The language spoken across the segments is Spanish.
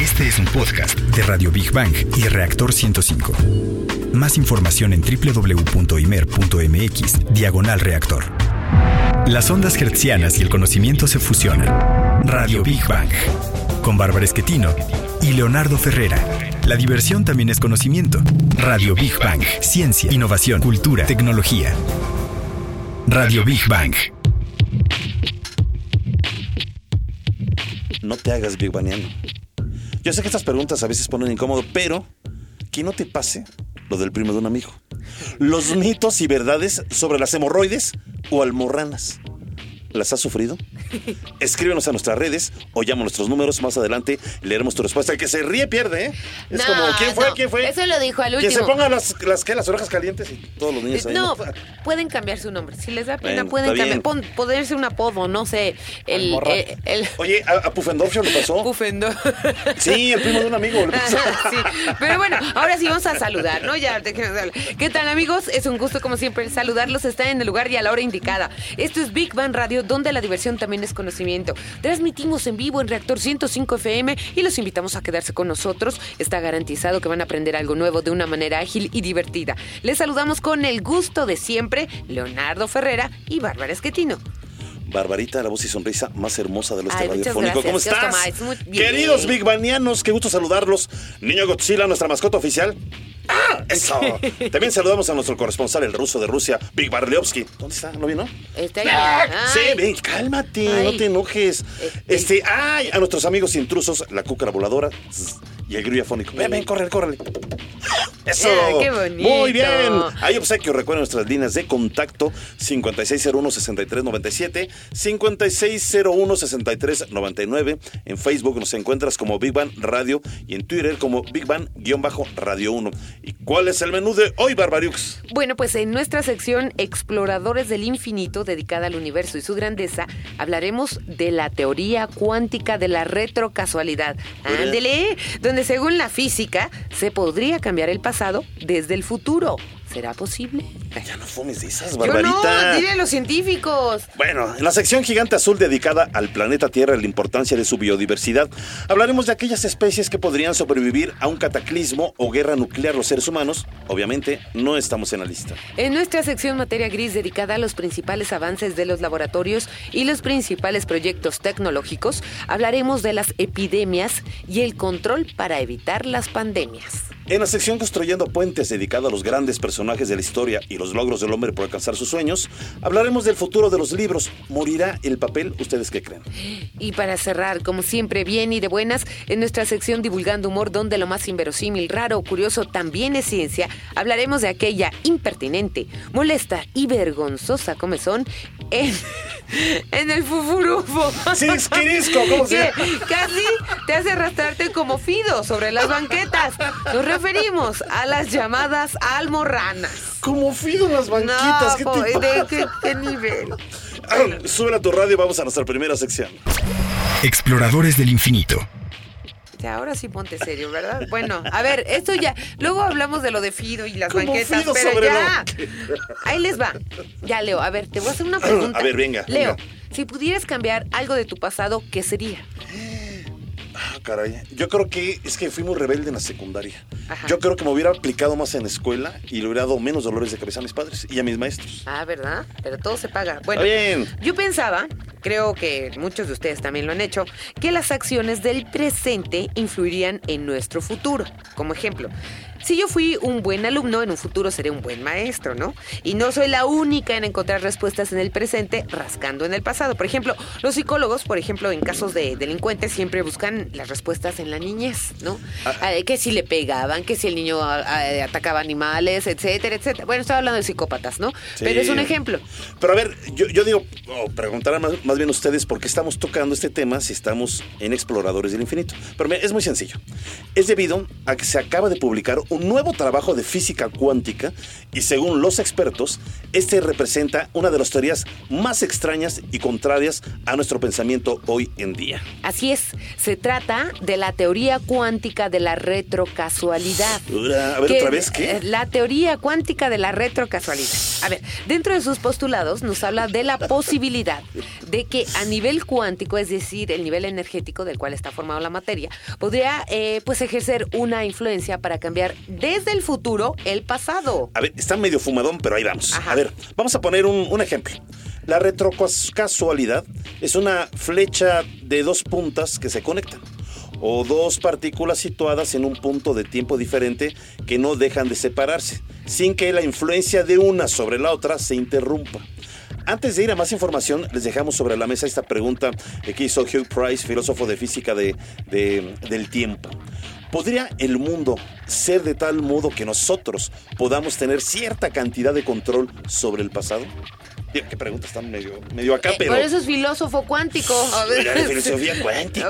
Este es un podcast de Radio Big Bang y Reactor 105. Más información en www.imer.mx, diagonal reactor. Las ondas hertzianas y el conocimiento se fusionan. Radio Big Bang. Con Bárbara Esquetino y Leonardo Ferrera. La diversión también es conocimiento. Radio Big Bang. Ciencia, innovación, cultura, tecnología. Radio Big Bang. No te hagas Big Bangiano. Yo sé que estas preguntas a veces ponen incómodo, pero que no te pase lo del primo de un amigo. Los mitos y verdades sobre las hemorroides o almorranas. ¿Las has sufrido? Escríbenos a nuestras redes o llama a nuestros números. Más adelante leeremos tu respuesta. El que se ríe pierde, ¿eh? Es No, como, ¿quién fue? no, ¿Quién fue? Eso lo dijo al Que se último. pongan las, las, ¿qué? las orejas calientes y todos los niños ahí. No, pueden cambiar su nombre. Si les da pena, Bueno, pueden está cambiar. Pon- ponerse un apodo, no sé. El. El. el Oye, ¿a, a Pufendorf le pasó? Pufendo. Sí, el primo de un amigo le pasó. sí, pero bueno, ahora sí vamos a saludar, ¿no? Ya, déjenos hablar. ¿Qué tal, amigos? Es un gusto, como siempre, saludarlos. Están en el lugar y a la hora indicada. Esto es Big Bang Radio, donde la diversión también es conocimiento. Transmitimos en vivo en Reactor 105 FM y los invitamos a quedarse con nosotros. Está garantizado que van a aprender algo nuevo de una manera ágil y divertida. Les saludamos con el gusto de siempre, Leonardo Ferrera y Bárbara Esquetino. Barbarita, la voz y sonrisa más hermosa Ay, muchas radiofónico. ¿Cómo estás? Muy bien. Queridos Big Banianos, qué gusto saludarlos. Niño Godzilla, nuestra mascota oficial. ¡Ah! ¡Eso! También saludamos a nuestro corresponsal, el ruso de Rusia, Big Barliovsky. ¿Dónde está? ¿Lo vino? Está ahí. Sí, Ay. ven, cálmate, Ay. no te enojes. Este- Este, ay, a nuestros amigos intrusos, la cúcara voladora y el grillo afónico. Ven, ven, córrele, córrele. Eso. Ah, qué bonito. Muy bien. Hay obsequio, recuerden nuestras líneas de contacto 5601-6397, 5601-6399. En Facebook nos encuentras como Big Bang Radio y en Twitter como Big Bang-Radio 1. ¿Y cuál es el menú de hoy, Barbariux? Bueno, pues en nuestra sección Exploradores del Infinito, dedicada al universo y su grandeza, hablaremos de la teoría cuántica de la retrocasualidad. Ándele, donde según la física se podría cambiar el pasado desde el futuro. ¿Será posible? Ya no fumes de esas, Yo Barbarita. no, dile a los científicos. Bueno, en la sección Gigante Azul dedicada al planeta Tierra y la importancia de su biodiversidad, hablaremos de aquellas especies que podrían sobrevivir a un cataclismo o guerra nuclear los seres humanos. Obviamente, no estamos en la lista. En nuestra sección Materia Gris dedicada a los principales avances de los laboratorios y los principales proyectos tecnológicos, hablaremos de las epidemias y el control para evitar las pandemias. En la sección Construyendo Puentes, dedicada a los grandes personajes de la historia y los logros del hombre por alcanzar sus sueños, hablaremos del futuro de los libros. ¿Morirá el papel? ¿Ustedes qué creen? Y para cerrar, como siempre, bien y de buenas, en nuestra sección Divulgando Humor, donde lo más inverosímil, raro o curioso también es ciencia, hablaremos de aquella impertinente, molesta y vergonzosa comezón en, en el fufurufo. Quirisco, ¿cómo se llama? casi te hace arrastrarte como fido sobre las banquetas. Nos referimos a las llamadas almorranas. Como fido en las banquitas, ¿qué no, te po- ¿de qué, qué nivel? Sube a tu radio y vamos a nuestra primera sección. Exploradores del infinito. Ya, ahora sí ponte serio, ¿verdad? Bueno, a ver, esto ya. Luego hablamos de lo de Fido y las Como banquetas, Fido pero sobre ya. lo Ahí les va. Ya, Leo, a ver, te voy a hacer una pregunta. A ver, venga, Leo, venga. si pudieras cambiar algo de tu pasado, ¿qué sería? Ah, caray. Yo creo que es que fui muy rebelde en la secundaria. Ajá. Yo creo que me hubiera aplicado más en la escuela y le hubiera dado menos dolores de cabeza a mis padres y a mis maestros. Ah, ¿verdad? Pero todo se paga. Bueno, bien. yo pensaba, creo que muchos de ustedes también lo han hecho, que las acciones del presente influirían en nuestro futuro. Como ejemplo, si yo fui un buen alumno, en un futuro seré un buen maestro, ¿no? Y no soy la única en encontrar respuestas en el presente rascando en el pasado. Por ejemplo, los psicólogos, por ejemplo, en casos de delincuentes, siempre buscan las respuestas en la niñez, ¿no? Ah, que si le pegaban, que si el niño ah, ah, atacaba animales, etcétera, etcétera. Bueno, estaba hablando de psicópatas, ¿no? Sí. Pero es un ejemplo. Pero a ver, yo, yo digo, o preguntarán más, más bien ustedes por qué estamos tocando este tema si estamos en Exploradores del Infinito. Pero mira, es muy sencillo. Es debido a que se acaba de publicar un nuevo trabajo de física cuántica y según los expertos, este representa una de las teorías más extrañas y contrarias a nuestro pensamiento hoy en día. Así es, se trata de la teoría cuántica de la retrocasualidad. a ver, que otra vez, ¿qué? eh, La teoría cuántica de la retrocasualidad. A ver, dentro de sus postulados nos habla de la posibilidad de que a nivel cuántico, es decir, el nivel energético del cual está formado la materia, podría eh, pues ejercer una influencia para cambiar desde el futuro el pasado. A ver, está medio fumadón, pero ahí vamos. Ajá. A ver, vamos a poner un, un ejemplo. La retrocasualidad es una flecha de dos puntas que se conectan o dos partículas situadas en un punto de tiempo diferente que no dejan de separarse, sin que la influencia de una sobre la otra se interrumpa. Antes de ir a más información, les dejamos sobre la mesa esta pregunta que hizo Hugh Price, filósofo de física de- de- del tiempo. ¿Podría el mundo ser de tal modo que nosotros podamos tener cierta cantidad de control sobre el pasado? Digo, qué pregunta está medio, medio acá, Eh, pero... Por eso es filósofo cuántico. A ver. Filosofía cuántica.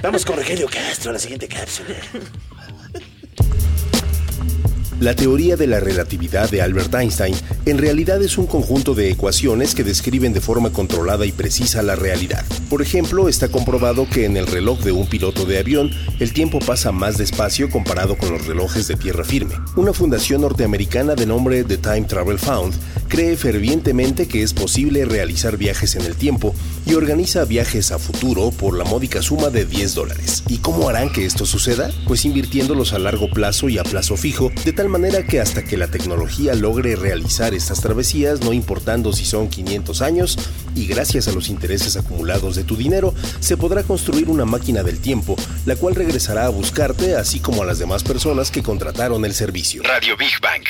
Vamos con Rogelio Castro a la siguiente cápsula. La teoría de la relatividad de Albert Einstein en realidad es un conjunto de ecuaciones que describen de forma controlada y precisa la realidad. Por ejemplo, está comprobado que en el reloj de un piloto de avión el tiempo pasa más despacio comparado con los relojes de tierra firme. Una fundación norteamericana de nombre The Time Travel Fund cree fervientemente que es posible realizar viajes en el tiempo y organiza viajes a futuro por la módica suma de 10 dólares. ¿Y cómo harán que esto suceda? Pues invirtiéndolos a largo plazo y a plazo fijo, de tal manera que hasta que la tecnología logre realizar estas travesías, no importando si son 500 años, y gracias a los intereses acumulados de tu dinero, se podrá construir una máquina del tiempo, la cual regresará a buscarte, así como a las demás personas que contrataron el servicio. Radio Big Bang.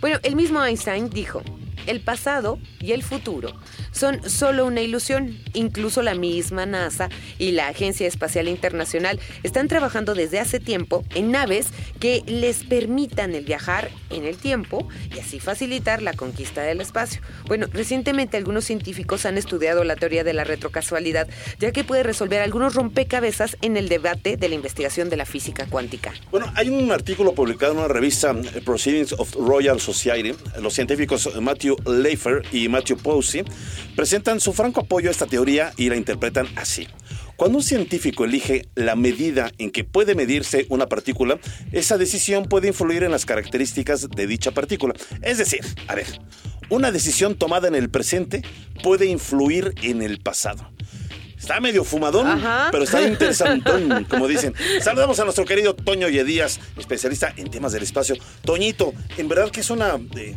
Bueno, el mismo Einstein dijo, el pasado y el futuro son solo una ilusión. Incluso la misma NASA y la Agencia Espacial Internacional están trabajando desde hace tiempo en naves que les permitan el viajar en el tiempo y así facilitar la conquista del espacio. Bueno, recientemente algunos científicos han estudiado la teoría de la retrocasualidad, ya que puede resolver algunos rompecabezas en el debate de la investigación de la física cuántica. Bueno, hay un artículo publicado en una revista, eh, Proceedings of Royal Society. Los científicos Matthew Leifer y Matthew Posey presentan su franco apoyo a esta teoría y la interpretan así. Cuando un científico elige la medida en que puede medirse una partícula, esa decisión puede influir en las características de dicha partícula. Es decir, a ver, una decisión tomada en el presente puede influir en el pasado. Está medio fumadón, Ajá. pero está interesantón, como dicen. Saludamos a nuestro querido Toño Yedías, especialista en temas del espacio. Toñito, en verdad que es una eh,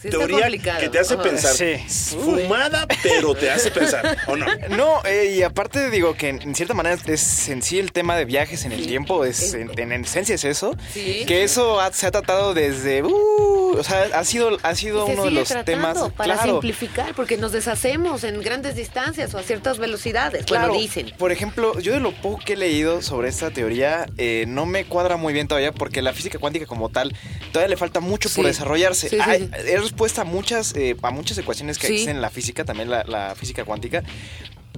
Sí, teoría que te hace Ajá. pensar. Sí. Fumada, pero te hace pensar, ¿o no? No, eh, y aparte digo que en, en cierta manera es en sí el tema de viajes en el tiempo, es en, en esencia es eso. Sí. Que eso ha- se ha tratado desde... uh, o sea, ha sido, ha sido uno de los temas... para claro, simplificar, porque nos deshacemos en grandes distancias o a ciertas velocidades. Claro, Bueno, dicen. Por ejemplo, yo de lo poco que he leído sobre esta teoría, eh, no me cuadra muy bien todavía porque la física cuántica como tal todavía le falta mucho Sí. por desarrollarse. Sí, sí, Hay- sí. Es respuesta a muchas, eh, a muchas ecuaciones que Sí. existen en la física, también la, la física cuántica.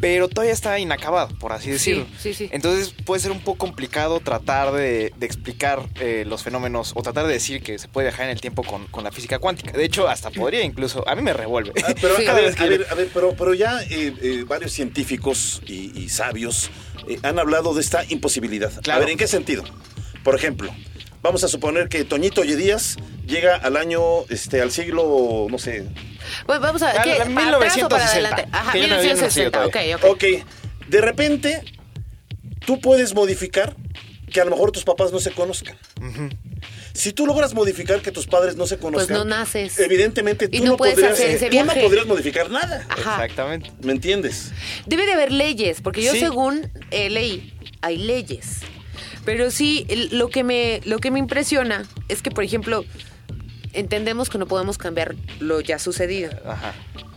Pero todavía está inacabado, por así decirlo. sí, sí. Entonces puede ser un poco complicado tratar de, de explicar eh, los fenómenos o tratar de decir que se puede viajar en el tiempo con, con la física cuántica. De hecho, hasta podría incluso. A mí me revuelve. Ah, Pero Sí. a, ver, a ver, a ver, pero, pero ya eh, eh, varios científicos y, y sabios eh, han hablado de esta imposibilidad. Claro. A ver, ¿en qué sentido? Por ejemplo, vamos a suponer que Toñito Yedías llega al año, este, al siglo, no sé, Bueno, vamos a ver, Ah, ¿qué? la- ¿Para atrás o para 1960? adelante? Ajá, Que yo no había 1960, ok, ok. Ok, de repente tú puedes modificar que a lo mejor tus papás no se conozcan. Si tú logras modificar que tus padres no se conozcan, Pues no naces. Evidentemente Y tú no no, puedes podrías, hacer ese tú no podrías modificar nada. Ajá. Exactamente. ¿Me entiendes? Debe de haber leyes, porque yo Sí. según eh, leí, hay leyes. Pero sí, lo que, me, lo que me impresiona es que, por ejemplo, entendemos que no podemos cambiar lo ya sucedido. Ajá,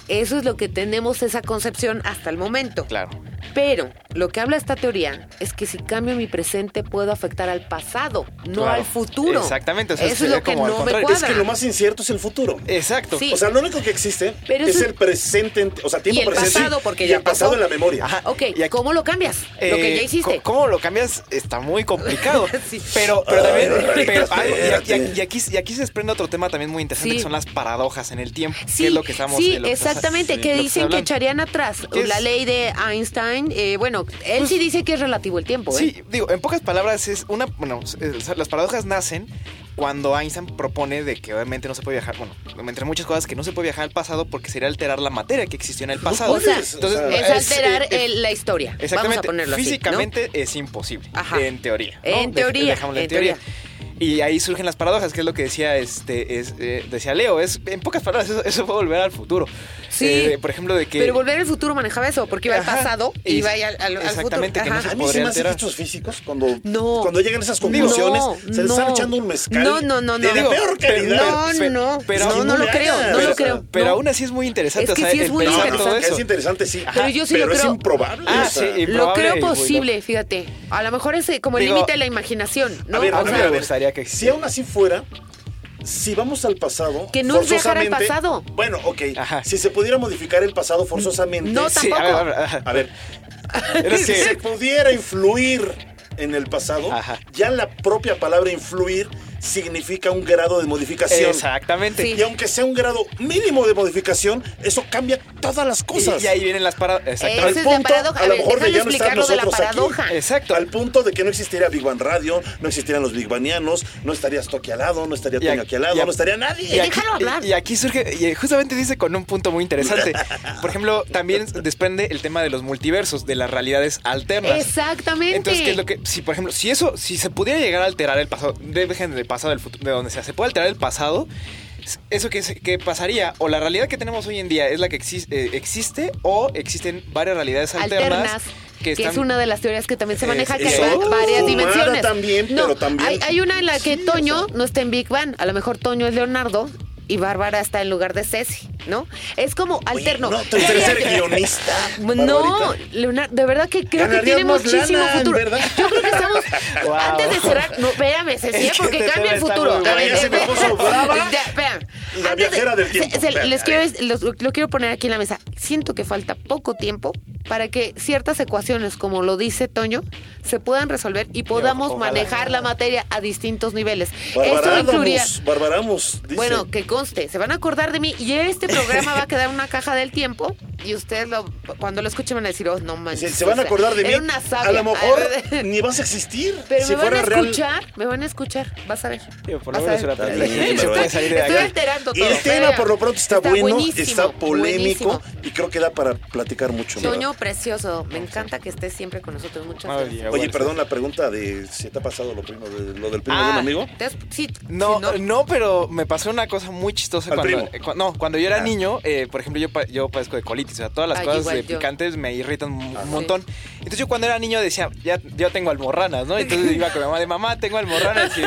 Eso es lo que tenemos esa concepción hasta el momento. claro. Pero lo que habla esta teoría es que si cambio mi presente puedo afectar al pasado, no Claro. al futuro. Exactamente, o sea, Eso es lo que no me contrario. cuadra. Es que lo más incierto es el futuro. Exacto. Sí. O sea, lo único que existe Pero es el presente, en- o sea, tiempo Y el presente pasado, porque y ya el pasado pasó. en la memoria. Ajá. Ok, Y ¿cómo lo cambias? lo que Eh, ya hiciste. co- ¿Cómo lo cambias? Está muy complicado. Sí. Pero, pero también. Ay, pero- y, aquí, espérate. y aquí- y aquí se desprende otro tema también muy interesante Sí. que son las paradojas en el tiempo. Sí, que es lo que estamos sí, de lo que estás- exactamente, sí, que dicen que echarían atrás ¿Qué es? la ley de Einstein eh, bueno, él sí dice que es relativo el tiempo, ¿eh? Sí, digo, en pocas palabras es una, bueno, las paradojas nacen cuando Einstein propone de que obviamente no se puede viajar, bueno, entre muchas cosas que no se puede viajar al pasado porque sería alterar la materia que existió en el pasado. O sea, sea, es alterar eh, eh, el- la historia. Vamos a Exactamente. ponerlo así, ¿no? Físicamente es imposible. Ajá. En teoría. ¿no? En teoría, dejámoslo en teoría. Y ahí surgen las paradojas, que es lo que decía este es, eh, decía Leo. Es, en pocas palabras, eso, eso fue volver al futuro. Sí. Eh, por ejemplo, de que. Pero volver al futuro manejaba eso, porque iba al Ajá. pasado y iba al, al- al futuro. exactamente, que no se A mí se podría alterar. estos físicos, cuando, No. cuando llegan a esas conclusiones, No, se les están no. echando un mezcal. No, no, no, De no. la Digo, peor calidad. No, Pero- no, pero- no, no lo creo, no Pero- lo creo. Pero no. aún así es muy interesante. Es que o sea, sí es muy No, no, interesante. es interesante, sí. Pero yo sí lo es creo. improbable. Ah, o sea, sí, Lo creo posible, fíjate. A lo mejor es eh, como el límite de la imaginación, ¿no? A ver, a ver, gustaría que Si aún así fuera, si vamos al pasado. Que no es viajar al forzosamente- pasado. Bueno, ok. Ajá. Si se pudiera modificar el pasado forzosamente. No, Sí, a ver, a ver, ajá. A ver, Pero si se pudiera influir en el pasado, Ajá. ya la propia palabra influir significa un grado de modificación. Exactamente. Sí. Y aunque sea un grado mínimo de modificación, eso cambia todas las cosas. Y, y ahí vienen las paradojas. Exactamente. Al punto, paradoja. a A lo mejor de ya no estar de la nosotros aquí. paradoja. Exacto. Al punto de que no existiera Big Bang Radio, no existieran los Big Banianos, no estarías Toki al lado, no estaría Y Toño aquí- aquí al lado, y a- no estaría Y nadie. aquí, Déjalo hablar. y- y aquí surge, y justamente dice con un punto muy interesante. Por ejemplo, también desprende el tema de los multiversos, de las realidades alternas. Exactamente. Entonces, ¿qué es lo que, si por ejemplo, si eso, si se pudiera llegar a alterar el pasado, dejen del pasado, del futuro, de donde sea, se puede alterar el pasado, eso que, que pasaría, o la realidad que tenemos hoy en día es la que exis- eh, existe, o existen varias realidades alternas, alternas, que, están- es una de las teorías que también se maneja, Eh, que hay varias dimensiones. también, no, pero también- Hay, hay una en la que Sí, Toño o sea. no está en Big Bang, a lo mejor Toño es Leonardo y Bárbara está en lugar de Ceci, ¿no? Es como Oye, alterno. ¿No te gustaría ser guionista? No? Leonardo, de verdad que creo que tiene muchísimo lana, futuro. ¿verdad? Yo creo que estamos Wow. antes de cerrar, no, espérame, Ceci, que porque cambia el futuro. muy A bueno. ver, Ya se me eh, puso brava. ya, espérame. La Antes de- viajera del tiempo. se- se- les quiero, los- lo quiero poner aquí en la mesa. Siento que falta poco tiempo para que ciertas ecuaciones, como lo dice Toño, se puedan resolver y podamos ojalá. manejar la materia a distintos niveles. Esto incluiría. Barbaramos, dice. Bueno, que conste, se van a acordar de mí y este programa va a quedar en una caja del tiempo y ustedes lo, cuando lo escuchen van a decir, oh, no manches. Se, se van a o sea, acordar de mí. era una sabia. A lo mejor ni vas a existir. Pero si me van fuera a real. escuchar, me van a escuchar, vas a ver. Por lo menos una. Está de Estoy alterando Y todo. el tema por lo pronto está, bueno, buenísimo, está polémico buenísimo. y creo que da para platicar mucho. Toño, precioso. Me encanta que estés siempre con nosotros. Muchas Ay, gracias. Oye, bueno. perdón, la pregunta de si te ha pasado lo, primo, de, lo del primo de Ah. un amigo. ¿Te has- sí, No, sí, no, pero me pasó una cosa muy chistosa Al cuando, primo. eh, cu- no, cuando yo era Ah. niño, eh, por ejemplo, yo, pa- yo padezco de colitis, o sea, todas las Ay, cosas igual yo. picantes me irritan un Ah. un montón. Entonces yo cuando era niño decía, ya yo tengo almorranas, ¿no? Entonces iba con mi mamá de mamá, tengo almorranas y,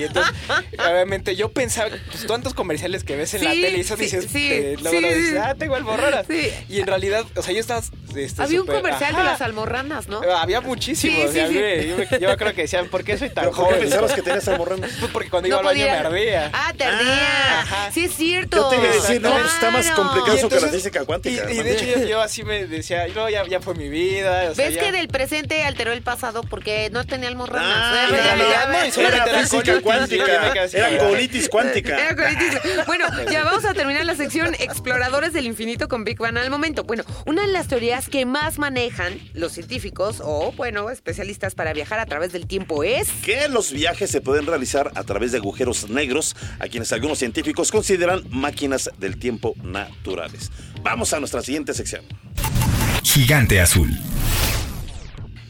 y entonces obviamente yo pensaba, pues tantos comerciales que ves en la tele y eso sí, dices, sí, eh, luego sí, lo dices, ah, tengo almorranas. Sí. Y en realidad, o sea, yo estaba este, Había un comercial de las almorranas, ¿no? Había muchísimos. Sí, o sea, sí, a mí- Yo, me- yo creo que decían, ¿por qué soy tan ¿Pero por qué joven? pensabas que tenías almorranas? Pues porque cuando iba al baño me ardía. Ah, te ardía. Ajá. Sí, es cierto. Yo te iba a decir, no, está más complicado eso que entonces- la física cuántica. Y, y de hecho yo, yo así me decía, no, ya, ya fue mi vida. o sea, ¿Ves ya- que del presente alteró el pasado porque no tenía almorranas? Ah, no, Era era cuántica. Era colitis cuántica. Era colitis. Bueno, ya vamos a terminar la sección Exploradores del Infinito con Big Bang al momento. Bueno, una de las teorías que más manejan los científicos o, bueno, especialistas para viajar a través del tiempo es... que los viajes se pueden realizar a través de agujeros negros, a quienes algunos científicos consideran máquinas del tiempo naturales. Vamos a nuestra siguiente sección. Gigante azul.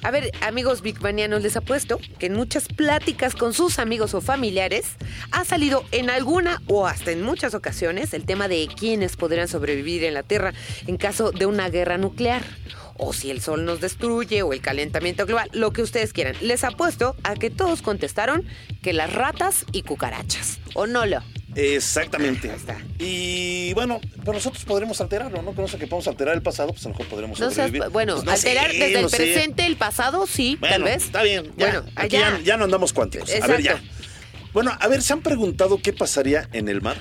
A ver, amigos bigbanianos, les apuesto que en muchas pláticas con sus amigos o familiares ha salido en alguna o hasta en muchas ocasiones el tema de quiénes podrían sobrevivir en la Tierra en caso de una guerra nuclear. O si el sol nos destruye o el calentamiento global, lo que ustedes quieran. Les apuesto a que todos contestaron que las ratas y cucarachas. ¿O no lo? Exactamente. Ahí está. Y bueno, pero nosotros podremos alterarlo, ¿no? Con eso que podemos alterar el pasado, pues a lo mejor podremos No seas- bueno, Pues no alterar sé, desde no el sé. presente el pasado, sí, Bueno, tal vez. Está bien. Ya, Bueno, aquí ya, ya no andamos cuánticos. A ver, ya. Bueno, a ver, ¿se han preguntado qué pasaría en el mar?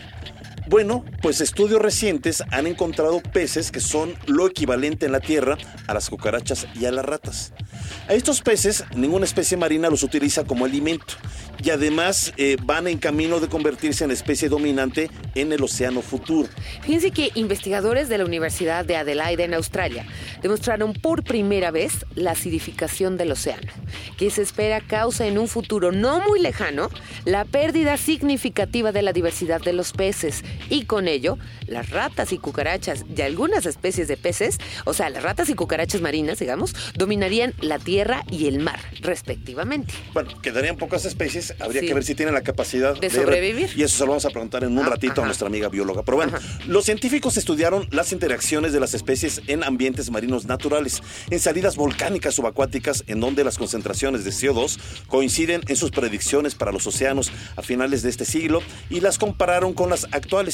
Bueno, pues estudios recientes han encontrado peces que son lo equivalente en la Tierra a las cucarachas y a las ratas. A estos peces, ninguna especie marina los utiliza como alimento, y además eh, van en camino de convertirse en especie dominante en el océano futuro. Fíjense que investigadores de la Universidad de Adelaide en Australia demostraron por primera vez la acidificación del océano, que se espera causa en un futuro no muy lejano la pérdida significativa de la diversidad de los peces y con ello las ratas y cucarachas y algunas especies de peces, o sea, las ratas y cucarachas marinas, digamos, dominarían la tierra y el mar, respectivamente. Bueno, quedarían pocas especies, habría que ver si tienen la capacidad de, sobrevivir. Y eso se lo vamos a preguntar en un ah, ratito a nuestra amiga bióloga. Pero bueno, los científicos estudiaron las interacciones de las especies en ambientes marinos naturales, en salidas volcánicas subacuáticas, en donde las concentraciones de CO2 coinciden en sus predicciones para los océanos a finales de este siglo y las compararon con las actuales.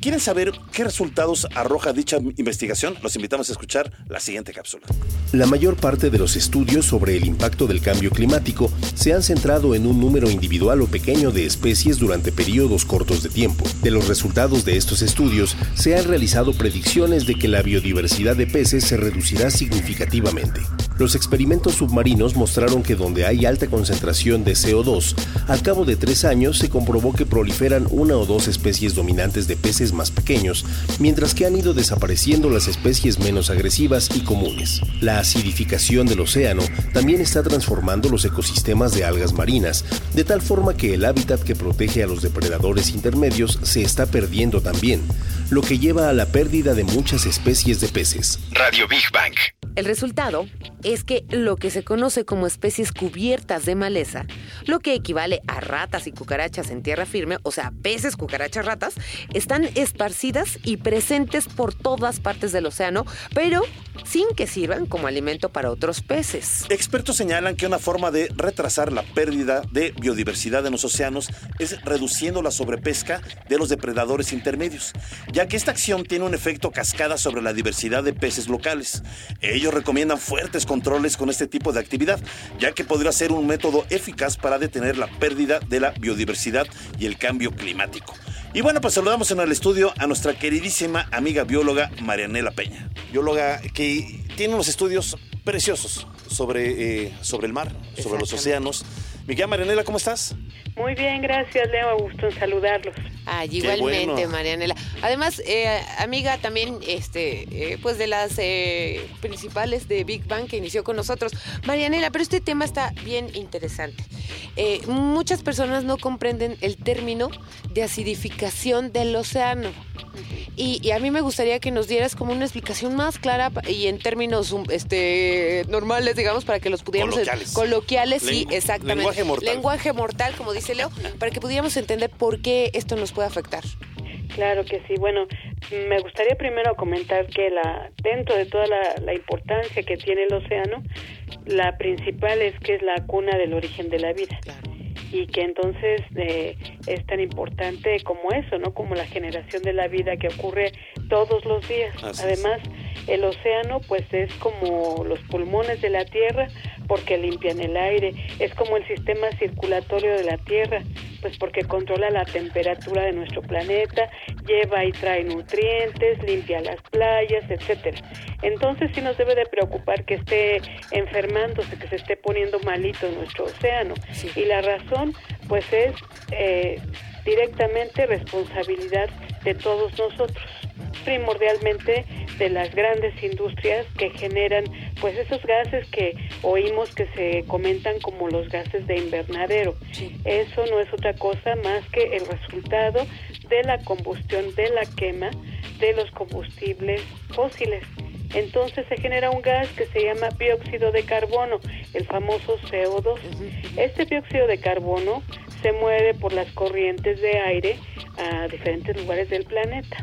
¿Quieren saber qué resultados arroja dicha investigación? Los invitamos a escuchar la siguiente cápsula. La mayor parte de los estudios sobre el impacto del cambio climático se han centrado en un número individual o pequeño de especies durante periodos cortos de tiempo. De los resultados de estos estudios se han realizado predicciones de que la biodiversidad de peces se reducirá significativamente. Los experimentos submarinos mostraron que donde hay alta concentración de CO2, al cabo de tres años se comprobó que proliferan una o dos especies dominantes de peces más pequeños, mientras que han ido desapareciendo las especies menos agresivas y comunes. La acidificación del océano también está transformando los ecosistemas de algas marinas, de tal forma que el hábitat que protege a los depredadores intermedios se está perdiendo también, lo que lleva a la pérdida de muchas especies de peces. Radio Big Bang. El resultado es que lo que se conoce como especies cubiertas de maleza, lo que equivale a ratas y cucarachas en tierra firme, o sea, peces, cucarachas, ratas, están esparcidas y presentes por todas partes del océano, pero sin que sirvan como alimento para otros peces. Expertos señalan que una forma de retrasar la pérdida de biodiversidad en los océanos es reduciendo la sobrepesca de los depredadores intermedios, ya que esta acción tiene un efecto cascada sobre la diversidad de peces locales. Recomiendan fuertes controles con este tipo de actividad, ya que podría ser un método eficaz para detener la pérdida de la biodiversidad y el cambio climático. Y bueno, pues saludamos en el estudio a nuestra queridísima amiga bióloga Marianela Peña. Bióloga que tiene unos estudios preciosos sobre, eh, sobre el mar, sobre los océanos. Miguel Marianela, ¿cómo estás? Muy bien, gracias, Leo. Gusto en saludarlos. Ah, igualmente, Marianela. Además, eh, amiga también, este, eh, pues de las eh, principales de Big Bang que inició con nosotros. Marianela, pero este tema está bien interesante. muchas personas no comprenden el término de acidificación del océano. Y, a mí me gustaría que nos dieras como una explicación más clara y en términos um, este, normales, digamos, para que los pudiéramos... Coloquiales. Coloquiales, sí, exactamente. Lenguaje mortal. Lenguaje mortal, como dice Leo, para que pudiéramos entender por qué esto nos puede afectar. Claro que sí. Bueno, me gustaría primero comentar que la dentro de toda la, importancia que tiene el océano, la principal es que es la cuna del origen de la vida. Y que entonces eh, es tan importante como eso, ¿no? Como la generación de la vida que ocurre todos los días. Además, el océano pues es como los pulmones de la Tierra porque limpian el aire, es como el sistema circulatorio de la Tierra, pues porque controla la temperatura de nuestro planeta, lleva y trae nutrientes, limpia las playas, etcétera. Entonces sí nos debe de preocupar que esté enfermándose, que se esté poniendo malito nuestro océano. Y la razón pues es eh, directamente responsabilidad de todos nosotros primordialmente de las grandes industrias que generan pues esos gases que oímos que se comentan como los gases de invernadero. Eso no es otra cosa más que el resultado de la combustión, de la quema de los combustibles fósiles. Entonces se genera un gas que se llama dióxido de carbono, el famoso CO2. Este dióxido de carbono se mueve por las corrientes de aire a diferentes lugares del planeta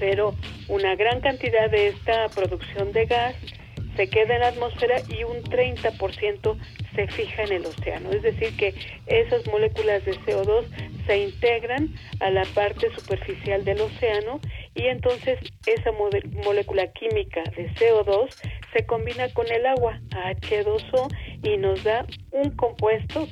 pero una gran cantidad de esta producción de gas se queda en la atmósfera y un 30% se fija en el océano. Es decir, que esas moléculas de CO2 se integran a la parte superficial del océano y entonces esa molécula química de CO2 se combina con el agua H2O y nos da un compuesto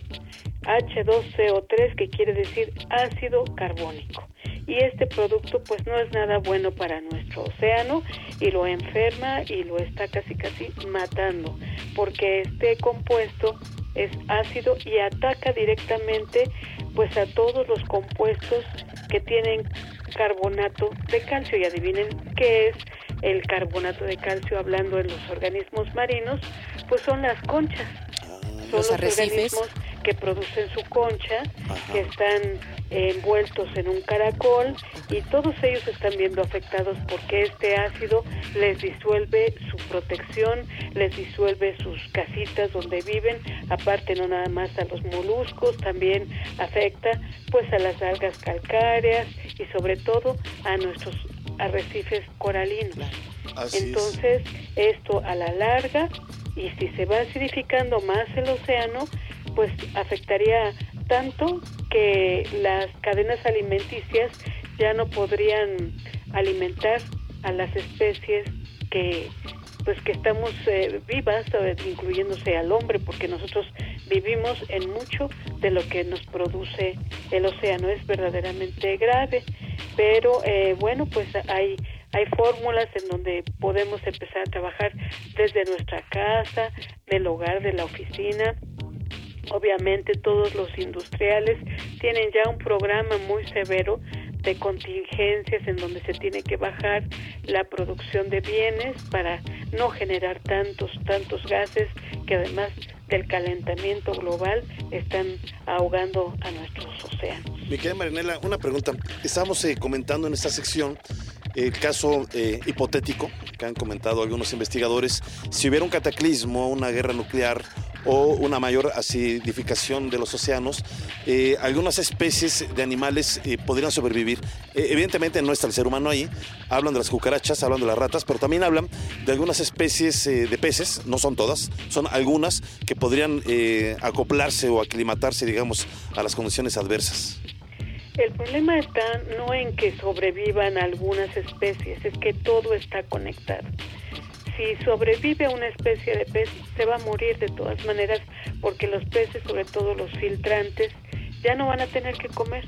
H2CO3 que quiere decir ácido carbónico y este producto pues no es nada bueno para nuestro océano y lo enferma y lo está casi casi matando porque este compuesto es ácido y ataca directamente pues a todos los compuestos que tienen carbonato de calcio y adivinen qué es el carbonato de calcio hablando en los organismos marinos, pues son las conchas. Son Los arrecifes. organismos que producen su concha, que están envueltos en un caracol y todos ellos están viendo afectados porque este ácido les disuelve su protección, les disuelve sus casitas donde viven, aparte no nada más a los moluscos, también afecta pues a las algas calcáreas y sobre todo a nuestros arrecifes coralinos. Así es. Entonces, esto a la larga, y si se va acidificando más el océano, pues afectaría tanto que las cadenas alimenticias ya no podrían alimentar a las especies que pues que estamos eh, vivas, incluyéndose al hombre, porque nosotros vivimos en mucho de lo que nos produce el océano. Es verdaderamente grave, pero eh, bueno, pues hay hay fórmulas en donde podemos empezar a trabajar desde nuestra casa, del hogar, de la oficina. Obviamente todos los industriales tienen ya un programa muy severo de contingencias en donde se tiene que bajar la producción de bienes para no generar tantos tantos gases que además del calentamiento global están ahogando a nuestros océanos. Mi querida Marinela, una pregunta. Estábamos eh, comentando en esta sección el caso eh, hipotético que han comentado algunos investigadores. Si hubiera un cataclismo, una guerra nuclear o una mayor acidificación de los océanos, eh, algunas especies de animales eh, podrían sobrevivir. Eh, evidentemente no está el ser humano ahí. Hablan de las cucarachas, hablan de las ratas, pero también hablan de algunas especies de peces, no son todas, son algunas que podrían acoplarse o aclimatarse, digamos, a las condiciones adversas. El problema está no en que sobrevivan algunas especies, es que todo está conectado. Si sobrevive una especie de pez, se va a morir de todas maneras, porque los peces, sobre todo los filtrantes, ya no van a tener que comer.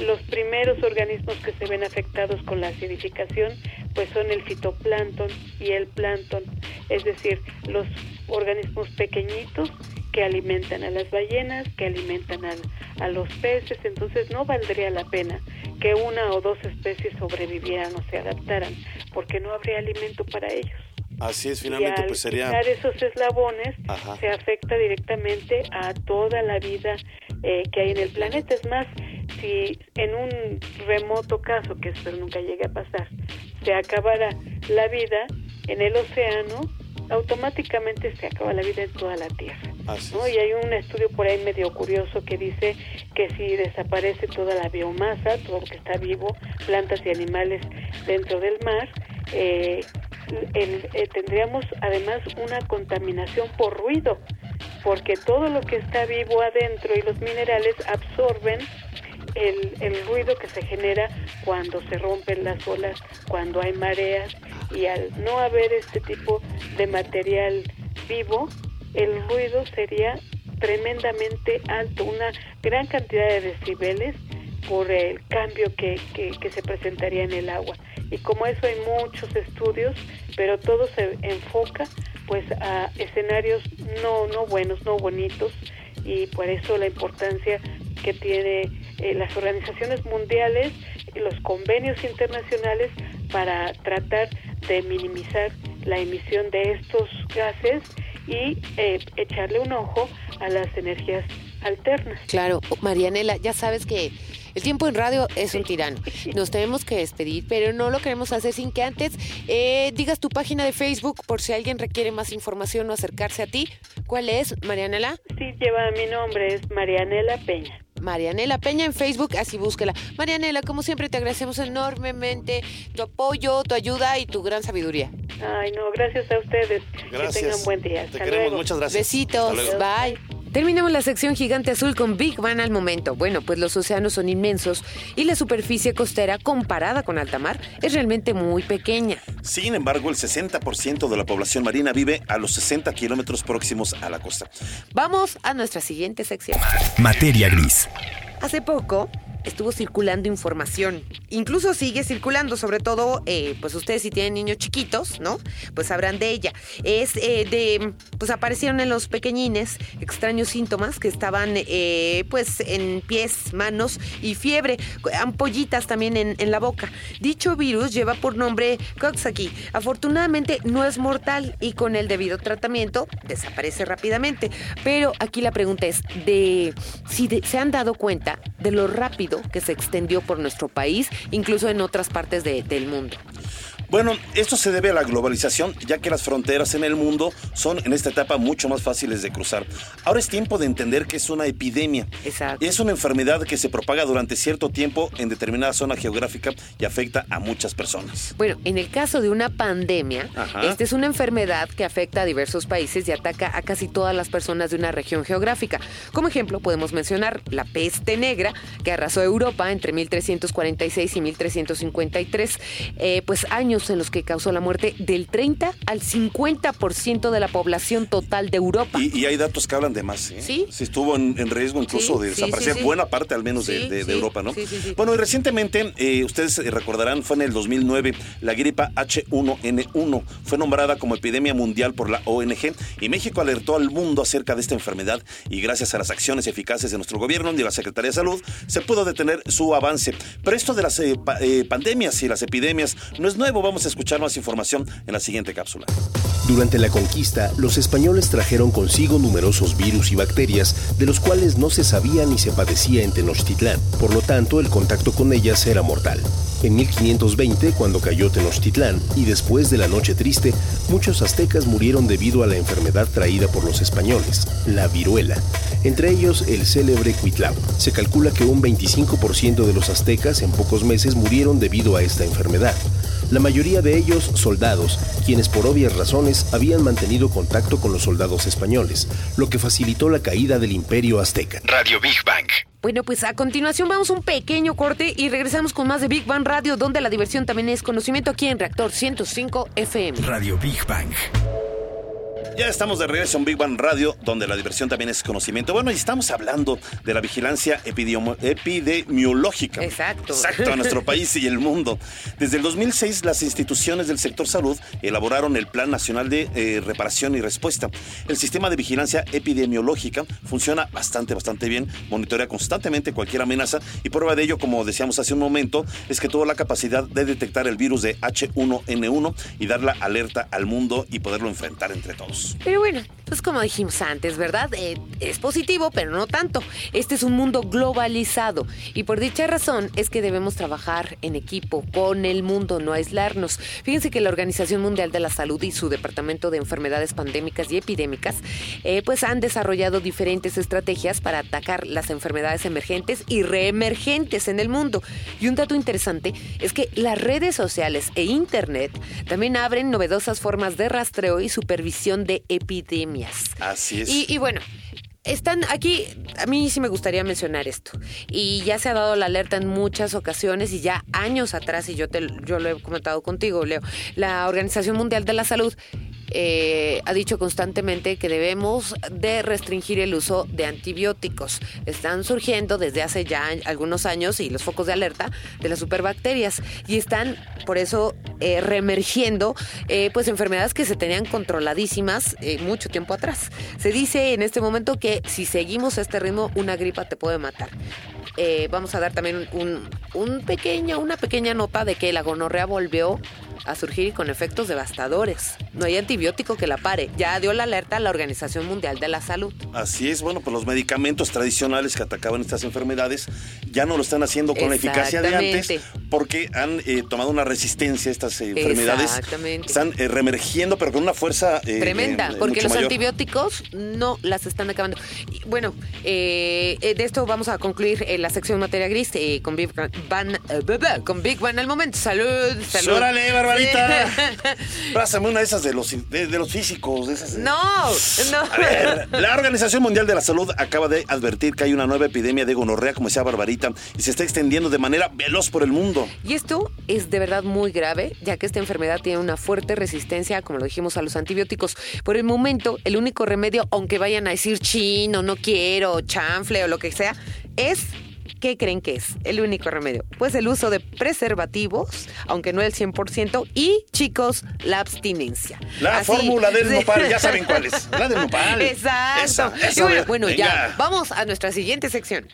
Los primeros organismos que se ven afectados con la acidificación, pues son el fitoplancton y el plancton, es decir, los organismos pequeñitos que alimentan a las ballenas, que alimentan al- a los peces, entonces no valdría la pena que una o dos especies sobrevivieran o se adaptaran, porque no habría alimento para ellos. Así es, y finalmente al pues sería... esos eslabones, Ajá. se afecta directamente a toda la vida eh, que hay en el planeta. Es más, si en un remoto caso, que espero nunca llegue a pasar, se acabara la vida en el océano, automáticamente se acaba la vida en toda la Tierra. Así ¿no? Y hay un estudio por ahí medio curioso que dice que si desaparece toda la biomasa, todo lo que está vivo, plantas y animales dentro del mar, eh, eh, tendríamos además una contaminación por ruido, porque todo lo que está vivo adentro y los minerales absorben el, ruido que se genera cuando se rompen las olas, cuando hay mareas y al no haber este tipo de material vivo, el ruido sería tremendamente alto, una gran cantidad de decibeles por el cambio que, que se presentaría en el agua. Y como eso hay muchos estudios, pero todo se enfoca pues a escenarios no, no buenos, no bonitos, y por eso la importancia que tiene eh, las organizaciones mundiales, y los convenios internacionales para tratar de minimizar la emisión de estos gases y eh, echarle un ojo a las energías alternas. Claro, Marianela, ya sabes que el tiempo en radio es un tirano. Nos tenemos que despedir, pero no lo queremos hacer sin que antes eh, digas tu página de Facebook por si alguien requiere más información o acercarse a ti. ¿Cuál es, Marianela? Sí, lleva mi nombre, es Marianela Peña. Marianela Peña en Facebook, así búsquela. Marianela, como siempre, te agradecemos enormemente tu apoyo, tu ayuda y tu gran sabiduría. Ay, no, gracias a ustedes. Gracias. Que tengan buen día. Te Hasta queremos, luego. muchas gracias. Besitos, bye. Terminamos la sección gigante azul con Big Bang al momento. Bueno, pues los océanos son inmensos y la superficie costera comparada con alta mar es realmente muy pequeña. Sin embargo, el 60% de la población marina vive a los 60 kilómetros próximos a la costa. Vamos a nuestra siguiente sección. Materia gris. Hace poco estuvo circulando información. Incluso sigue circulando, sobre todo, eh, pues ustedes si tienen niños chiquitos, ¿no? Pues sabrán de ella. Es eh, de, pues aparecieron en los pequeñines extraños síntomas que estaban, eh, pues, en pies, manos y fiebre, ampollitas también en, en la boca. Dicho virus lleva por nombre Coxsackie. Afortunadamente no es mortal y con el debido tratamiento desaparece rápidamente. Pero aquí la pregunta es de si se han dado cuenta de lo rápido que se extendió por nuestro país, incluso en otras partes de- del mundo. Bueno, esto se debe a la globalización, ya que las fronteras en el mundo son en esta etapa mucho más fáciles de cruzar. Ahora es tiempo de entender que es una epidemia. Exacto. Es una enfermedad que se propaga durante cierto tiempo en determinada zona geográfica y afecta a muchas personas. Bueno, en el caso de una pandemia, Ajá. esta es una enfermedad que afecta a diversos países y ataca a casi todas las personas de una región geográfica. Como ejemplo, podemos mencionar la peste negra, que arrasó Europa entre 1346 y 1353, eh, pues años en los que causó la muerte del 30 al 50% de la población total de Europa. Y, y hay datos que hablan de más. ¿eh? Sí. Se estuvo en, en riesgo incluso Sí, de desaparecer sí, buena parte al menos de, de- de. Europa, ¿no? Sí, sí, sí. Bueno, y recientemente, eh, ustedes recordarán, fue en el 2009, la gripa H1N1 fue nombrada como epidemia mundial por la ONG y México alertó al mundo acerca de esta enfermedad y gracias a las acciones eficaces de nuestro gobierno y de la Secretaría de Salud se pudo detener su avance. Pero esto de las eh, pa- eh, pandemias y las epidemias no es nuevo, vamos a escuchar más información en la siguiente cápsula. Durante la conquista, los españoles trajeron consigo numerosos virus y bacterias de los cuales no se sabía ni se padecía en Tenochtitlán. Por lo tanto, el contacto con ellas era mortal. En 1520, cuando cayó Tenochtitlán, y después de la Noche Triste, muchos aztecas murieron debido a la enfermedad traída por los españoles, la viruela. Entre ellos, el célebre Cuitlao. Se calcula que un 25% de los aztecas en pocos meses murieron debido a esta enfermedad. La mayoría de ellos soldados, quienes por obvias razones habían mantenido contacto con los soldados españoles, lo que facilitó la caída del imperio azteca. Radio Big Bang. Bueno, pues a continuación vamos a un pequeño corte y regresamos con más de Big Bang Radio, donde la diversión también es conocimiento aquí en Reactor 105 FM. Radio Big Bang. Ya estamos de regreso en Big Bang Radio, donde la diversión también es conocimiento. Bueno, y estamos hablando de la vigilancia epidemiológica. Exacto. Exacto, a nuestro país y el mundo. Desde el 2006, las instituciones del sector salud elaboraron el Plan Nacional de eh, Reparación y Respuesta. El sistema de vigilancia epidemiológica funciona bastante, bastante bien, monitorea constantemente cualquier amenaza y prueba de ello, como decíamos hace un momento, es que tuvo la capacidad de detectar el virus de H1N1 y dar la alerta al mundo y poderlo enfrentar entre todos. Pero bueno, pues como dijimos antes, ¿verdad? Eh, es positivo, pero no tanto. Este es un mundo globalizado y por dicha razón es que debemos trabajar en equipo con el mundo, no aislarnos. Fíjense que la Organización Mundial de la Salud y su Departamento de Enfermedades Pandémicas y Epidémicas eh, pues han desarrollado diferentes estrategias para atacar las enfermedades emergentes y reemergentes en el mundo. Y un dato interesante es que las redes sociales e Internet también abren novedosas formas de rastreo y supervisión de epidemias. Así es. Y, y bueno, están aquí, a mí sí me gustaría mencionar esto. Y ya se ha dado la alerta en muchas ocasiones y ya años atrás, y yo, te, yo lo he comentado contigo, Leo, la Organización Mundial de la Salud eh, ha dicho constantemente que debemos de restringir el uso de antibióticos. Están surgiendo desde hace ya algunos años y los focos de alerta de las superbacterias y están por eso eh, reemergiendo eh, pues enfermedades que se tenían controladísimas eh, mucho tiempo atrás. Se dice en este momento que si seguimos este ritmo una gripa te puede matar. Vamos a dar también un pequeño, una pequeña nota de que la gonorrea volvió a surgir y con efectos devastadores. No hay antibiótico que la pare. Ya dio la alerta a la Organización Mundial de la Salud. Así es, bueno, pues los medicamentos tradicionales que atacaban estas enfermedades ya no lo están haciendo con la eficacia de antes porque han eh, tomado una resistencia a estas eh, enfermedades. Exactamente. Están eh, reemergiendo, pero con una fuerza eh, Tremenda, porque mucho los mayor. antibióticos no las están acabando. Y, bueno, de esto vamos a concluir la sección materia gris con Big Van, con Big Van al momento. Salud, salud. ¡Órale, Barbarita! Pásame una de esas de los, de, de los físicos. De esas de- no, no. A ver, la Organización Mundial de la Salud acaba de advertir que hay una nueva epidemia de gonorrea, como decía Barbarita, y se está extendiendo de manera veloz por el mundo. Y esto es de verdad muy grave, ya que esta enfermedad tiene una fuerte resistencia, como lo dijimos, a los antibióticos. Por el momento, el único remedio, aunque vayan a decir chino, no quiero, chanfle o lo que sea, es ¿qué creen que es el único remedio? Pues el uso de preservativos, aunque no el 100%, y chicos, la abstinencia. La Así- fórmula del nopal, ya saben cuál es. La del nopal. Exacto. Esa, esa, Y bueno, ya, vamos a nuestra siguiente sección.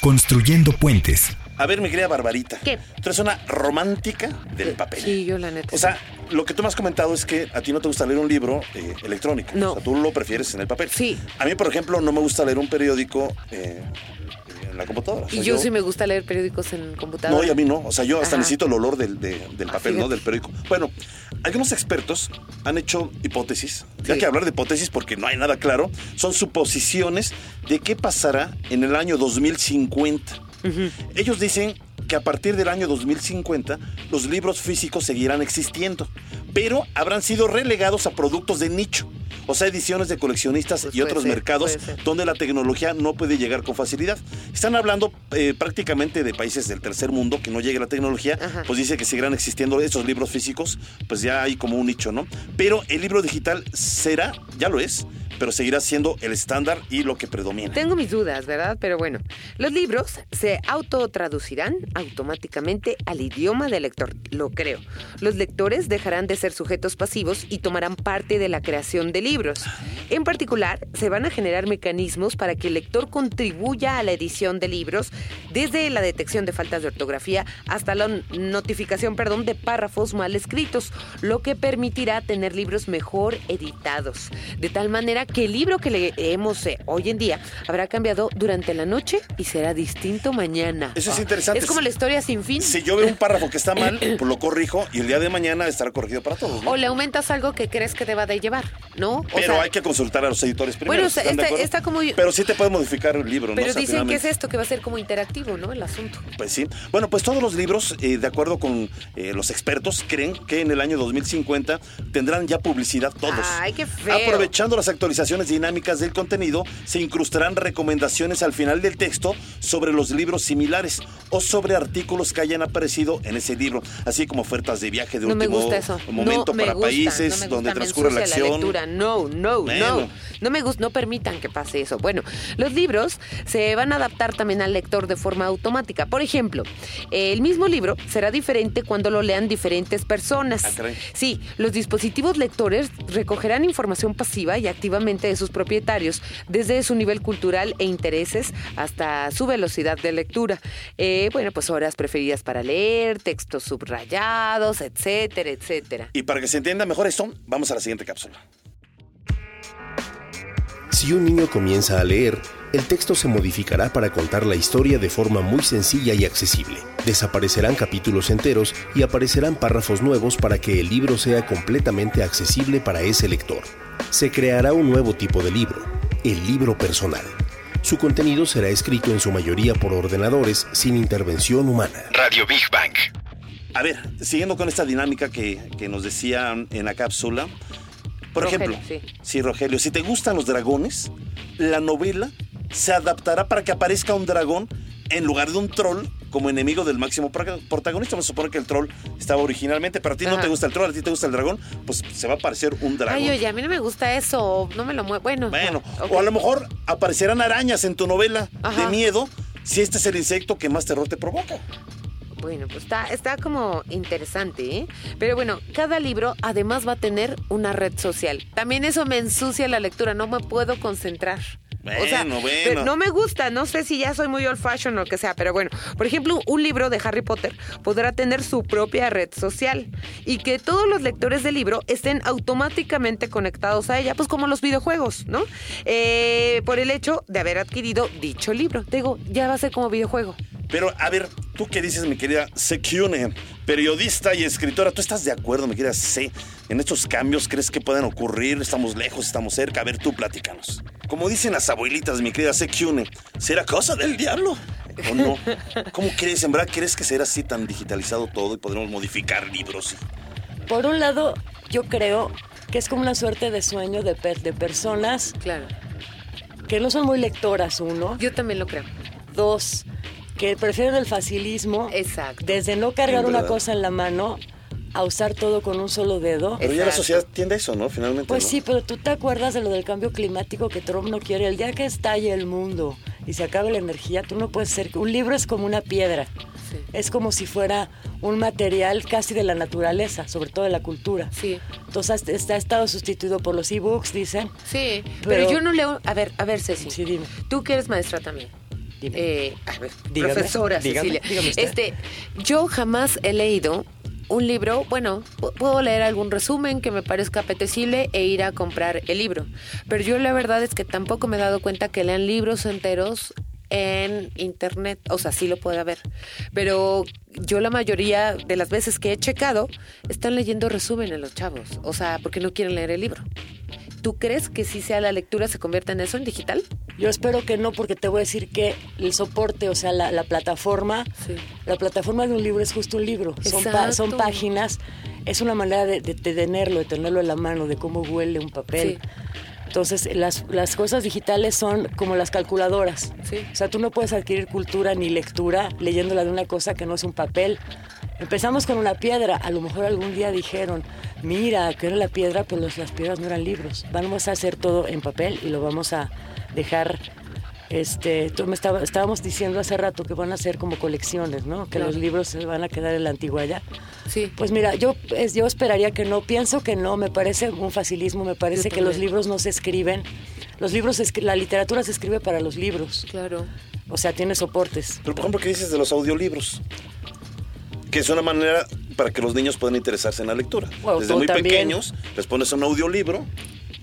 Construyendo puentes. A ver, mi querida Barbarita. ¿Qué? Tú eres una romántica del papel. Sí, yo la neta. O sea, lo que tú me has comentado es que a ti no te gusta leer un libro eh, electrónico. No. O sea, tú lo prefieres en el papel. Sí. A mí, por ejemplo, no me gusta leer un periódico eh, en la computadora. O sea, y yo, sí me gusta leer periódicos en computadora. No, y a mí no. O sea, yo hasta Ajá. necesito el olor del, de- del papel, ¿no? Del periódico. Bueno, algunos expertos han hecho hipótesis. Sí. que hablar de hipótesis porque no hay nada claro. Son suposiciones de qué pasará en el año 2050. Ellos dicen que a partir del año 2050 los libros físicos seguirán existiendo, pero habrán sido relegados a productos de nicho, o sea, ediciones de coleccionistas Pues y otros ser, mercados donde la tecnología no puede llegar con facilidad. Están hablando eh, prácticamente de países del tercer mundo que no llegue la tecnología, Ajá. pues dice que seguirán existiendo esos libros físicos, pues ya hay como un nicho, ¿no? Pero el libro digital será, ya lo es, pero seguirá siendo el estándar y lo que predomina. Tengo mis dudas, ¿verdad? Pero bueno, los libros se autotraducirán automáticamente al idioma del lector, lo creo. Los lectores dejarán de ser sujetos pasivos y tomarán parte de la creación de libros. En particular, se van a generar mecanismos para que el lector contribuya a la edición de libros, desde la detección de faltas de ortografía hasta la notificación, perdón, de párrafos mal escritos, lo que permitirá tener libros mejor editados, de tal manera que el libro que leemos eh, hoy en día habrá cambiado durante la noche y será distinto mañana. Eso es interesante. Es como la historia sin fin. Si yo veo un párrafo que está mal, pues lo corrijo y el día de mañana estará corregido para todos. ¿no? O le aumentas algo que crees que deba de llevar, ¿no? O Pero sea, hay que consultar a los editores primero. Bueno, ¿están de está- como- Pero sí te puede modificar el libro, ¿no? Pero O sea, dicen que es esto, que va a ser como interactivo, ¿no? El asunto. Pues sí. Bueno, pues todos los libros, eh, de acuerdo con eh, los expertos, creen que en el año 2050 tendrán ya publicidad todos. Ay, qué feo. Aprovechando las actualizaciones dinámicas del contenido, se incrustarán recomendaciones al final del texto sobre los libros similares o sobre artículos que hayan aparecido en ese libro, así como ofertas de viaje de no me último gusta eso. momento no me para gusta, países no me donde gusta, me transcurre la acción. lectura. No, no, Bueno. no. No me gusta, no permitan que pase eso. Bueno, los libros se van a adaptar también al lector de forma automática. Por ejemplo, el mismo libro será diferente cuando lo lean diferentes personas. Ah. Sí, los dispositivos lectores recogerán información pasiva y activamente de sus propietarios, desde su nivel cultural e intereses hasta su velocidad de lectura. Eh, bueno, pues horas preferidas para leer, textos subrayados, etcétera, etcétera. Y para que se entienda mejor esto, vamos a la siguiente cápsula. Si un niño comienza a leer, el texto se modificará para contar la historia de forma muy sencilla y accesible. Desaparecerán capítulos enteros y aparecerán párrafos nuevos para que el libro sea completamente accesible para ese lector. Se creará un nuevo tipo de libro, el libro personal. Su contenido será escrito en su mayoría por ordenadores sin intervención humana. Radio Big Bang. A ver, siguiendo con esta dinámica que, que nos decían en la cápsula. Por Rogelio, ejemplo, sí. Rogelio, si te gustan los dragones, la novela se adaptará para que aparezca un dragón en lugar de un troll como enemigo del máximo pro- protagonista. Vamos a suponer que el troll estaba originalmente, pero a ti no te gusta el troll, a ti te gusta el dragón, pues se va a aparecer un dragón. Ay, oye, a mí no me gusta eso, no me lo muevo. Bueno, Bueno, ok. o a lo mejor aparecerán arañas en tu novela Ajá. de miedo si este es el insecto que más terror te provoca. Bueno, pues está, está como interesante, ¿eh? Pero bueno, cada libro además va a tener una red social. También eso me ensucia la lectura, no me puedo concentrar. O sea, Bueno, no me gusta, no sé si ya soy muy old fashion o lo que sea, pero bueno, por ejemplo, un libro de Harry Potter podrá tener su propia red social y que todos los lectores del libro estén automáticamente conectados a ella, pues como los videojuegos, ¿no? Eh, por el hecho de haber adquirido dicho libro. Te digo, ya va a ser como videojuego. Pero, a ver, ¿tú qué dices, mi querida Secune, periodista y escritora? ¿Tú estás de acuerdo, mi querida C, en estos cambios? ¿Crees que pueden ocurrir? ¿Estamos lejos? ¿Estamos cerca? A ver, tú platícanos. Como dicen las abuelitas, mi querida Secune, ¿será cosa del diablo? ¿O no? ¿Cómo crees? ¿En verdad crees que será así tan digitalizado todo y podremos modificar libros? Por un lado, yo creo que es como una suerte de sueño de, per- de personas Claro. que no son muy lectoras, uno. Yo también lo creo. Dos, que prefieren el facilismo. Exacto. Desde no cargar una cosa en la mano a usar todo con un solo dedo. Pero ya la sociedad tiende a eso, ¿no? Finalmente. Pues ¿no? sí, pero tú te acuerdas de lo del cambio climático que Trump no quiere. El día que estalle el mundo y se acaba la energía, tú no puedes ser... Un libro es como una piedra. Sí. Es como si fuera un material casi de la naturaleza, sobre todo de la cultura. Sí. Entonces está, ha estado sustituido por los ebooks, dicen. Sí, pero, Pero- yo no leo. A ver, a ver, Ceci. Sí, dime. Tú que eres maestra también. Dime. Eh, a ver, Dígame, profesora dígame, Cecilia. dígame. Este, yo jamás he leído un libro. Bueno, pu- puedo leer algún resumen que me parezca apetecible e ir a comprar el libro. Pero yo la verdad es que tampoco me he dado cuenta que lean libros enteros en internet, o sea, sí lo puede haber, pero yo la mayoría de las veces que he checado están leyendo resúmenes los chavos, o sea, porque no quieren leer el libro. ¿Tú crees que si sea la lectura se convierta en eso, en digital? Yo espero que no, porque te voy a decir que el soporte, o sea, la, la plataforma, Sí. la plataforma de un libro es justo un libro. Son, pa- Exacto. son páginas, es una manera de, de- de tenerlo, de tenerlo en la mano, de cómo huele un papel. Sí. Entonces, las, las cosas digitales son como las calculadoras. Sí. O sea, tú no puedes adquirir cultura ni lectura leyéndola de una cosa que no es un papel. Empezamos con una piedra. A lo mejor algún día dijeron, mira, que era la piedra, pero los- las piedras no eran libros. Vamos a hacer todo en papel y lo vamos a dejar... Este, tú me estaba, estábamos diciendo hace rato que van a ser como colecciones, ¿no? Que Claro. los libros se van a quedar en la antigüedad. Sí. Pues mira, yo, es- yo esperaría que no, pienso que no, me parece un facilismo, me parece Yo que los libros no se escriben, los libros, la literatura se escribe para los libros, Claro. o sea, tiene soportes. Pero, por ejemplo, ¿qué dices de los audiolibros? Que es una manera para que los niños puedan interesarse en la lectura. Desde muy también. pequeños les pones un audiolibro,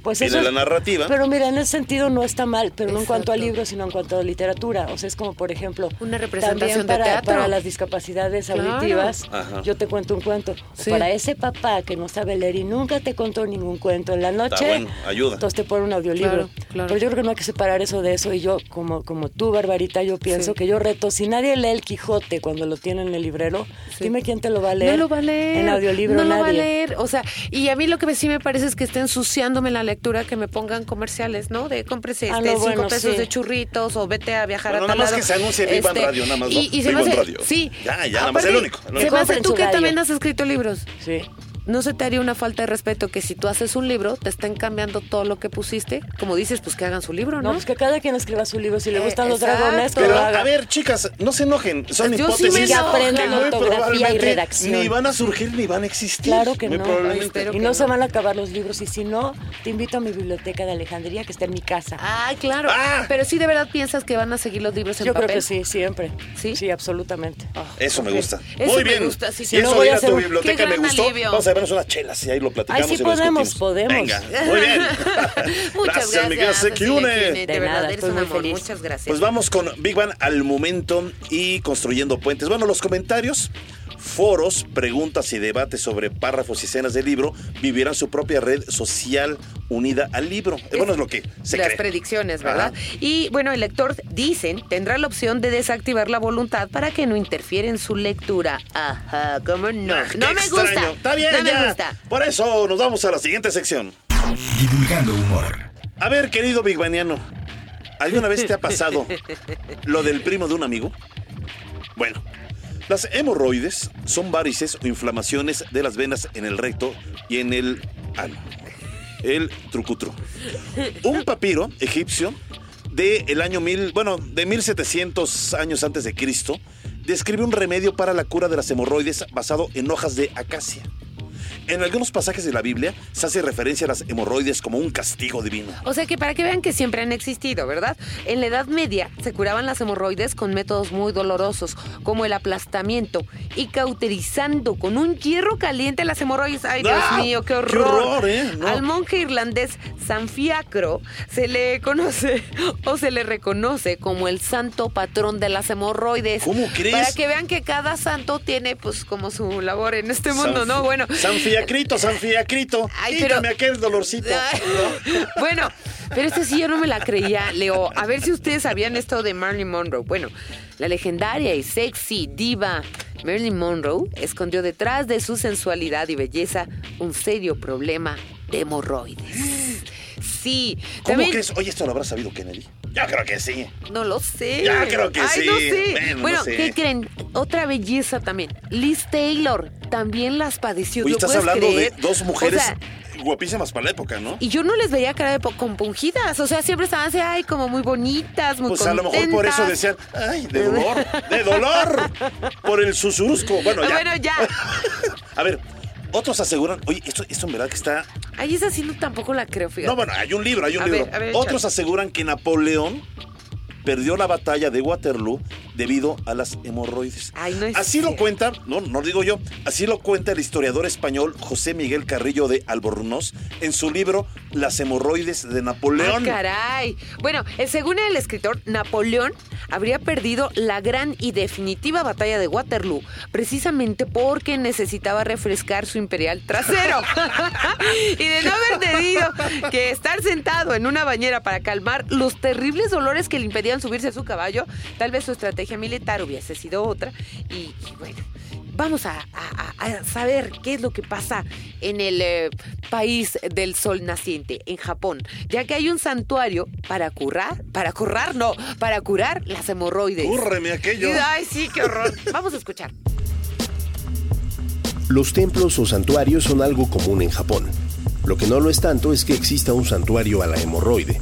Pues Tiene eso la narrativa. Pero mira, en ese sentido no está mal, pero no en cuanto a libros, sino en cuanto a literatura. O sea, es como, por ejemplo, Una representación de para, teatro. para las discapacidades Claro. auditivas. Ajá. Yo te cuento un cuento. Sí. Para ese papá que no sabe leer y nunca te contó ningún cuento en la noche, Está bueno, ayuda. entonces te pone un audiolibro. Claro, claro. Pero yo creo que no hay que separar eso de eso. Y yo, como, como tú, Barbarita, yo pienso Sí. que yo reto, si nadie lee el Quijote cuando lo tiene en el librero, Sí. dime quién te lo va a leer. No lo va a leer. En audiolibro No lo va a leer. O sea, y a mí lo que me- sí me parece es que esté ensuciándome la lectura que me pongan comerciales, ¿no? De cómprese Ah, este, no, cinco bueno, pesos sí. de churritos o vete a viajar Bueno, a nada tal más lado. que se anuncie Viva en Este, Radio, nada más, ¿no? Y, y se Viva me en hace, Radio. Sí. Ya, ya, nada más el único, el Se único. me hace tú que también has escrito libros. Sí. ¿No se te haría una falta de respeto que si tú haces un libro, te estén cambiando todo lo que pusiste? Como dices, pues que hagan su libro, ¿no? No, pues que cada quien escriba su libro. Si le Eh, gustan los exacto. dragones, que Pero, lo haga. a ver, chicas, no se enojen. Son Yo sí me hipótesis. Que aprendan ortografía y probablemente redacción. Ni van a surgir ni van a existir. Claro que no. probablemente. Y no, no. se van a acabar los libros. Y si no, te invito a mi biblioteca de Alejandría, que está en mi casa. Ah, claro. Ah. Pero sí de verdad piensas que van a seguir los libros en Yo papel. creo que sí, siempre. ¿Sí? Sí, absolutamente. Eso me gusta. Eso Muy me bien. gusta, sí, y sí. eso No voy a hacer tu biblioteca me gustó. alivio. Vamos a vernos unas chelas y ahí lo platicamos. Ay, sí podemos, podemos. Venga, muy bien. Muchas gracias. Sequiune. Kine, De, verdad, eres un amor. feliz. Muchas gracias. Pues vamos con Big Bang al momento y construyendo puentes. Bueno, los comentarios, foros, preguntas y debates sobre párrafos y escenas del libro vivirán su propia red social unida al libro. Eh, bueno, es lo que se las cree. predicciones, ¿verdad? Ajá. Y bueno, el lector, dicen, tendrá la opción de desactivar la voluntad para que no interfiera en su lectura. Ajá, ¿cómo no? Ah, no me extraño. gusta. Está bien, no ya. me gusta. Por eso nos vamos a la siguiente sección. Divulgando humor. A ver, querido Big Baniano, ¿alguna vez te ha pasado lo del primo de un amigo? Bueno, las hemorroides son varices o inflamaciones de las venas en el recto y en el ano. El trucutru. Un papiro egipcio de el año mil, bueno, de 1700 años antes de Cristo, describe un remedio para la cura de las hemorroides basado en hojas de acacia. En algunos pasajes de la Biblia se hace referencia a las hemorroides como un castigo divino. O sea que para que vean que siempre han existido, ¿verdad? En la Edad Media se curaban las hemorroides con métodos muy dolorosos, como el aplastamiento y cauterizando con un hierro caliente las hemorroides. ¡Ay, Dios ¡Ah! mío, qué ¡Qué horror! horror, eh! No. Al monje irlandés San Fiacro se le conoce o se le reconoce como el santo patrón de las hemorroides. ¿Cómo crees? Para que vean que cada santo tiene pues como su labor en este mundo, ¿no? Bueno. San Fiacrito, San Fiacrito. Ay, pero- aquel dolorcito. Bueno, pero esta sí yo no me la creía, Leo. A ver si ustedes sabían esto de Marilyn Monroe. Bueno, la legendaria y sexy diva Marilyn Monroe escondió detrás de su sensualidad y belleza un serio problema de hemorroides. Sí, ¿Cómo también crees? Oye, esto lo habrá sabido Kennedy. Yo creo que sí. no lo sé. Ya creo que Ay, sí. no sé. Bueno, Bueno, no sé. ¿qué creen? Otra belleza también. Liz Taylor también las padeció. ¿lo estás puedes hablando creer? de dos mujeres O sea, guapísimas para la época, ¿no? Y yo no les veía cara de compungidas. O sea, siempre estaban así, ay, como muy bonitas, muy Pues a lo mejor por eso contentas. decían, ay, de dolor, de dolor, por el susurusco. Bueno, ya. Bueno, ya. A ver, otros aseguran, oye, esto, esto en verdad que está... Ay, esa sí no, tampoco la creo, fíjate. No, bueno, hay un libro, hay un A libro. ver, a ver, Otros échale. aseguran que Napoleón perdió la batalla de Waterloo debido a las hemorroides. Ay, no así lo cuenta, no, no digo yo, así lo cuenta el historiador español José Miguel Carrillo de Albornoz en su libro Las hemorroides de Napoleón. Ah, caray. Bueno, según el escritor, Napoleón habría perdido la gran y definitiva batalla de Waterloo, precisamente porque necesitaba refrescar su imperial trasero. y de no haber tenido que estar sentado en una bañera para calmar los terribles dolores que le impedían subirse a su caballo, tal vez su estrategia militar hubiese sido otra. Y, y bueno. Vamos a, a- a- a saber qué es lo que pasa en el eh, país del sol naciente, en Japón, ya que hay un santuario para curar, para curar, no, para curar las hemorroides. Cúrreme aquello. Y- Ay, sí, qué horror. Vamos a escuchar. Los templos o santuarios son algo común en Japón. Lo que no lo es tanto es que exista un santuario a la hemorroide.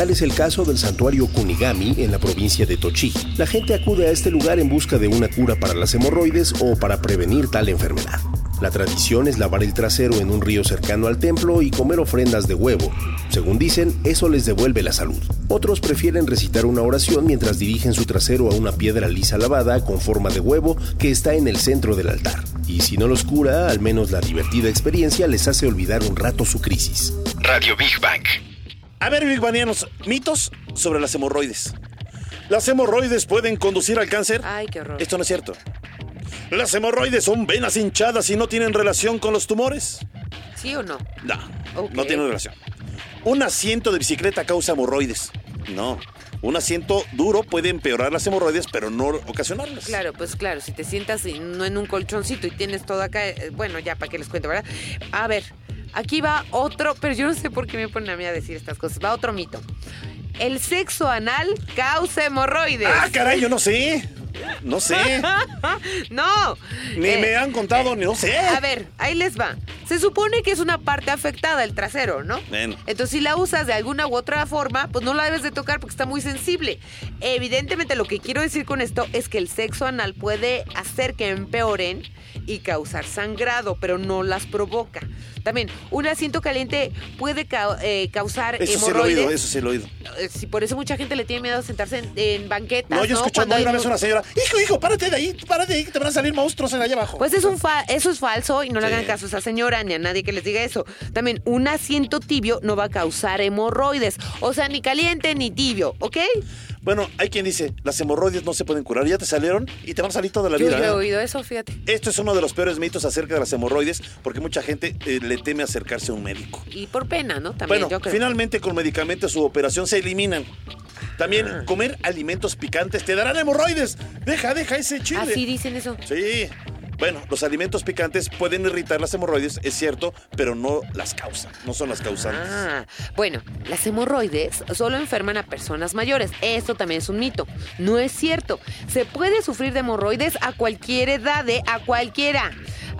Tal es el caso del santuario Kunigami en la provincia de Tochigi. La gente acude a este lugar en busca de una cura para las hemorroides o para prevenir tal enfermedad. La tradición es lavar el trasero en un río cercano al templo y comer ofrendas de huevo. Según dicen, eso les devuelve la salud. Otros prefieren recitar una oración mientras dirigen su trasero a una piedra lisa lavada con forma de huevo que está en el centro del altar. Y si no los cura, al menos la divertida experiencia les hace olvidar un rato su crisis. Radio Big Bang. A ver, Banianos, mitos sobre las hemorroides. ¿Las hemorroides pueden conducir al cáncer? Ay, qué horror. Esto no es cierto. ¿Las hemorroides son venas hinchadas y no tienen relación con los tumores? ¿Sí o no? No, no tiene relación. Un asiento de bicicleta causa hemorroides. No. Un asiento duro puede empeorar las hemorroides, pero no ocasionarlas. Claro, pues claro, si te sientas en- no en un colchoncito y tienes todo acá, eh, bueno, ya para que les cuento, ¿verdad? A ver, aquí va otro, pero yo no sé por qué me ponen a mí a decir estas cosas. Va otro mito. El sexo anal causa hemorroides. Ah, caray, yo no sé. No sé. no. Ni Eh, me han contado, ni no sé. A ver, ahí les va. Se supone que es una parte afectada, el trasero, ¿no? Ven. Entonces, si la usas de alguna u otra forma, pues no la debes de tocar porque está muy sensible. Evidentemente, lo que quiero decir con esto es que el sexo anal puede hacer que empeoren y causar sangrado, pero no las provoca. También, un asiento caliente puede ca- eh, causar Eso sí lo he hemorroides. oído, eso sí lo he oído. Eh, sí, por eso mucha gente le tiene miedo a sentarse en, en banquetas. No, yo escuché Cuando hay una vez una señora, hijo, hijo, párate de ahí, párate de ahí, que te van a salir monstruos en allá abajo. Pues es un fa- eso es falso y no le hagan caso a esa señora ni a nadie que les diga eso. También, un asiento tibio no va a causar hemorroides. O sea, ni caliente ni tibio, ¿ok? Bueno, hay quien dice, las hemorroides no se pueden curar, ya te salieron y te van a salir toda la Yo vida. ya he ¿eh? oído eso, fíjate. Esto es uno de los peores mitos acerca de las hemorroides, porque mucha gente eh, le teme acercarse a un médico. Y por pena, ¿no? También, bueno, yo creo. finalmente con medicamentos su operación se eliminan. También Ah. comer alimentos picantes te darán hemorroides. Deja, deja ese chile. Así dicen eso. Sí. Bueno, los alimentos picantes pueden irritar las hemorroides, es cierto, pero no las causan, no son las causantes. Ah, bueno, las hemorroides solo enferman a personas mayores. Esto también es un mito. No es cierto. Se puede sufrir de hemorroides a cualquier edad, ¿eh? a cualquiera.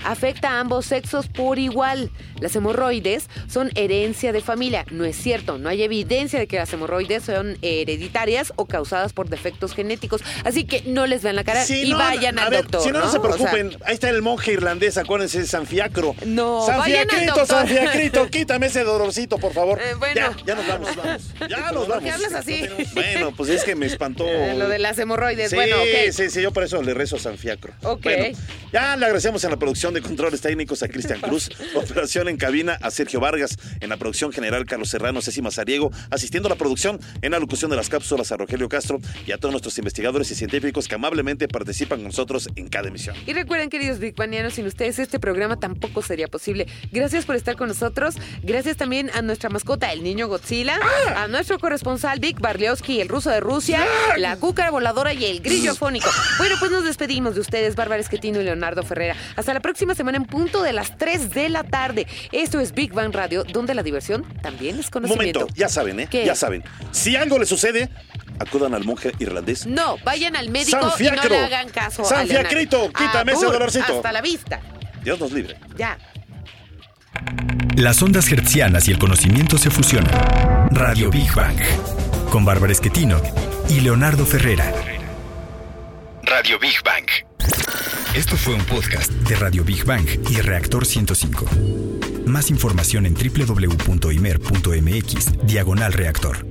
Afecta a ambos sexos por igual. Las hemorroides son herencia de familia. No es cierto. No hay evidencia de que las hemorroides son hereditarias o causadas por defectos genéticos. Así que no les vean la cara Si y no, vayan a al ver, doctor. Si no, no, ¿no? se O sea, preocupen. Ahí está el monje irlandés, acuérdense de San Fiacro. No, San vayan al Fiacrito, doctor. San Fiacrito, quítame ese dolorcito, por favor. Eh, bueno. Ya, ya nos vamos, vamos. Ya nos ¿Por vamos. qué hablas así? Bueno, pues es que me espantó. Eh, lo de las hemorroides. Sí, bueno, ok. sí, sí, yo por eso le rezo a San Fiacro. Ok. Bueno, ya le agradecemos en la producción de controles técnicos a Cristian Cruz, operación en cabina a Sergio Vargas, en la producción general Carlos Serrano, Ceci Mazariego, asistiendo a la producción en la locución de las cápsulas a Rogelio Castro y a todos nuestros investigadores y científicos que amablemente participan con nosotros en cada emisión. Y recuerden, queridos Big Banianos, sin ustedes este programa tampoco sería posible. Gracias por estar con nosotros. Gracias también a nuestra mascota, el niño Godzilla, a nuestro corresponsal Vic Barliowski, el ruso de Rusia, la cúcara voladora y el grillo fónico. Bueno, pues nos despedimos de ustedes, Bárbara Esquetino y Leonardo Ferrera. Hasta la próxima semana en punto de las 3 de la tarde. Esto es Big Bang Radio, donde la diversión también es conocimiento. momento, ya saben, ¿eh? ¿Qué? Ya saben. Si algo le sucede, acudan al monje irlandés. No, vayan al médico San y no le hagan caso San. Fiacrito, quítame ese dolorcito. Hasta la vista. Dios nos libre. Ya. Las ondas hertzianas y el conocimiento se fusionan. Radio Big Bang. Con Bárbara Esquetino y Leonardo Ferrera. Radio Big Bang. Esto fue un podcast de Radio Big Bang y Reactor 105. Más información en www.imer.mx, diagonal reactor.